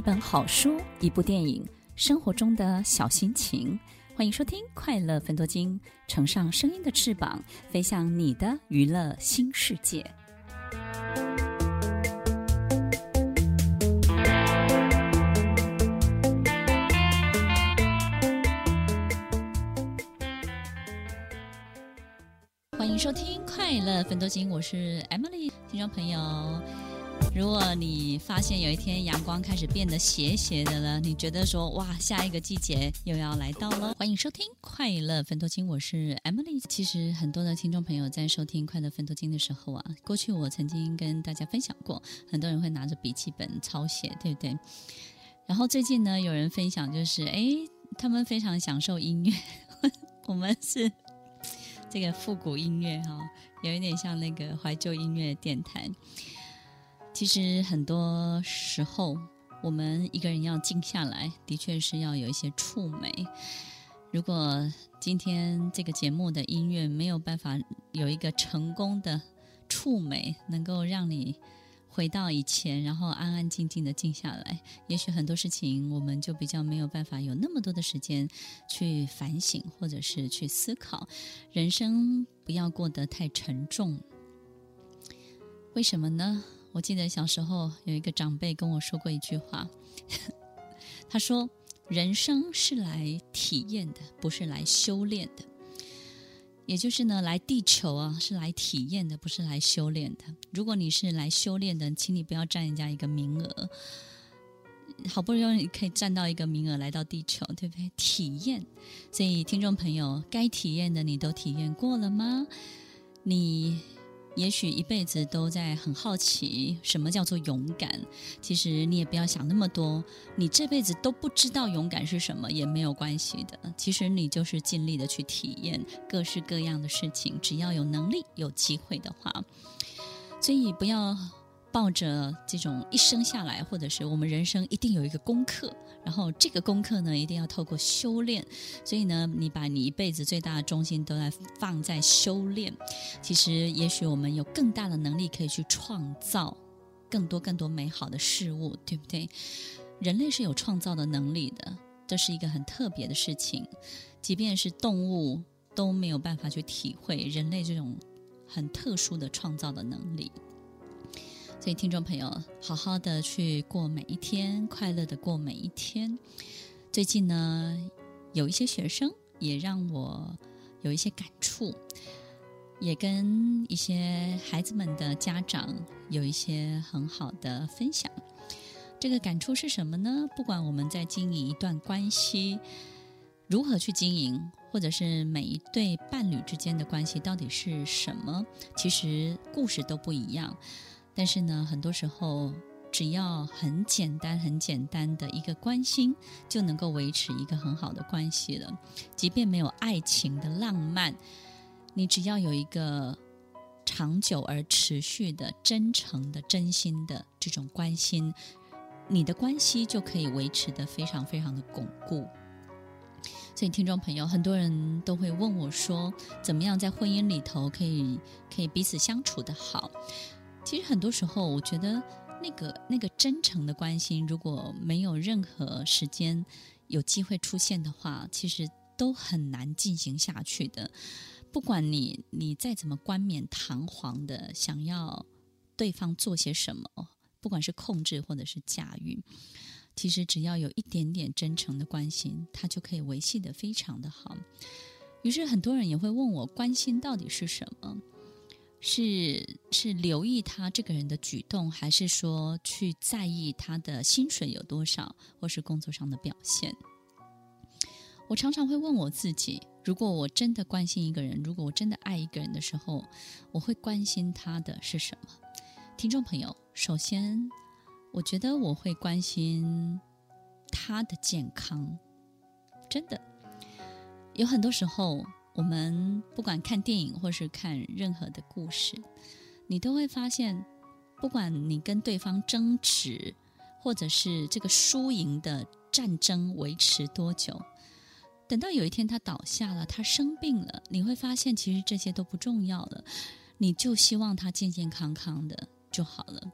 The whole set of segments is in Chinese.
一本好书，一部电影，生活中的小心情。欢迎收听《快乐分多金》，乘上声音的翅膀，飞向你的娱乐新世界。欢迎收听《快乐分多金》，我是 Emily，听众朋友。如果你发现有一天阳光开始变得斜斜的了，你觉得说哇，下一个季节又要来到了。欢迎收听《快乐分多金》，我是 Emily。其实很多的听众朋友在收听《快乐分多金》的时候啊，过去我曾经跟大家分享过，很多人会拿着笔记本抄写，对不对？然后最近呢，有人分享就是，哎，他们非常享受音乐，我们是这个复古音乐哈、有一点像那个怀旧音乐电台。其实很多时候，我们一个人要静下来，的确是要有一些触媒。如果今天这个节目的音乐没有办法有一个成功的触媒，能够让你回到以前，然后安安静静的静下来，也许很多事情我们就比较没有办法有那么多的时间去反省，或者是去思考。人生不要过得太沉重，为什么呢？我记得小时候有一个长辈跟我说过一句话，他说：“人生是来体验的，不是来修炼的。也就是呢，来地球啊是来体验的，不是来修炼的。如果你是来修炼的，请你不要占人家一个名额。好不容易可以占到一个名额来到地球，对不对？体验。所以听众朋友，该体验的你都体验过了吗？你？”也许一辈子都在很好奇什么叫做勇敢，其实你也不要想那么多，你这辈子都不知道勇敢是什么也没有关系的。其实你就是尽力的去体验各式各样的事情，只要有能力、有机会的话，所以不要。抱着这种一生下来，或者是我们人生一定有一个功课，然后这个功课呢，一定要透过修炼。所以呢，你把你一辈子最大的重心都在放在修炼。其实，也许我们有更大的能力可以去创造更多更多美好的事物，对不对？人类是有创造的能力的，这是一个很特别的事情。即便是动物都没有办法去体会人类这种很特殊的创造的能力。所以，听众朋友，好好的去过每一天，快乐的过每一天。最近呢，有一些学生也让我有一些感触，也跟一些孩子们的家长有一些很好的分享。这个感触是什么呢？不管我们在经营一段关系，如何去经营，或者是每一对伴侣之间的关系到底是什么，其实故事都不一样。但是呢，很多时候只要很简单、很简单的一个关心，就能够维持一个很好的关系了。即便没有爱情的浪漫，你只要有一个长久而持续的、真诚的、真心的这种关心，你的关系就可以维持得非常非常的巩固。所以，听众朋友，很多人都会问我说，怎么样在婚姻里头可以可以彼此相处得好？其实很多时候，我觉得那个那个真诚的关心，如果没有任何时间有机会出现的话，其实都很难进行下去的。不管你你再怎么冠冕堂皇的想要对方做些什么，不管是控制或者是驾驭，其实只要有一点点真诚的关心，它就可以维系得非常的好。于是很多人也会问我，关心到底是什么？是是留意他这个人的举动，还是说去在意他的薪水有多少，或是工作上的表现？我常常会问我自己：如果我真的关心一个人，如果我真的爱一个人的时候，我会关心他的是什么？听众朋友，首先，我觉得我会关心他的健康。真的，有很多时候。我们不管看电影或是看任何的故事，你都会发现，不管你跟对方争执，或者是这个输赢的战争维持多久，等到有一天他倒下了，他生病了，你会发现其实这些都不重要了，你就希望他健健康康的就好了。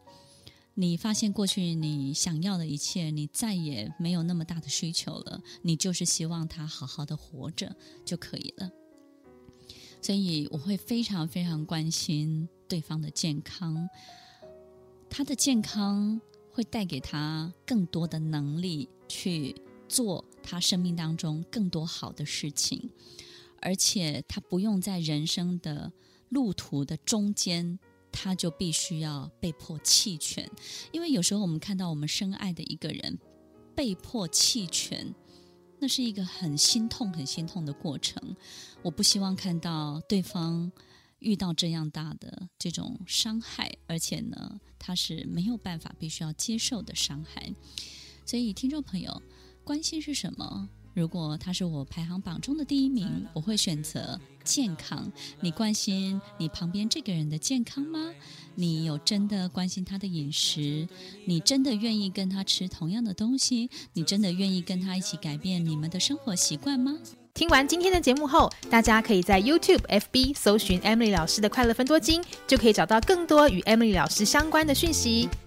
你发现过去你想要的一切，你再也没有那么大的需求了，你就是希望他好好的活着就可以了。所以我会非常非常关心对方的健康，他的健康会带给他更多的能力去做他生命当中更多好的事情，而且他不用在人生的路途的中间，他就必须要被迫弃权，因为有时候我们看到我们深爱的一个人被迫弃权。那是一个很心痛、很心痛的过程。我不希望看到对方遇到这样大的这种伤害，而且呢，他是没有办法、必须要接受的伤害。所以，听众朋友，关心是什么？如果他是我排行榜中的第一名，我会选择健康。你关心你旁边这个人的健康吗？你有真的关心他的饮食？你真的愿意跟他吃同样的东西？你真的愿意跟他一起改变你们的生活习惯吗？听完今天的节目后，大家可以在 YouTube、FB 搜寻 Emily 老师的快乐分多金，就可以找到更多与 Emily 老师相关的讯息。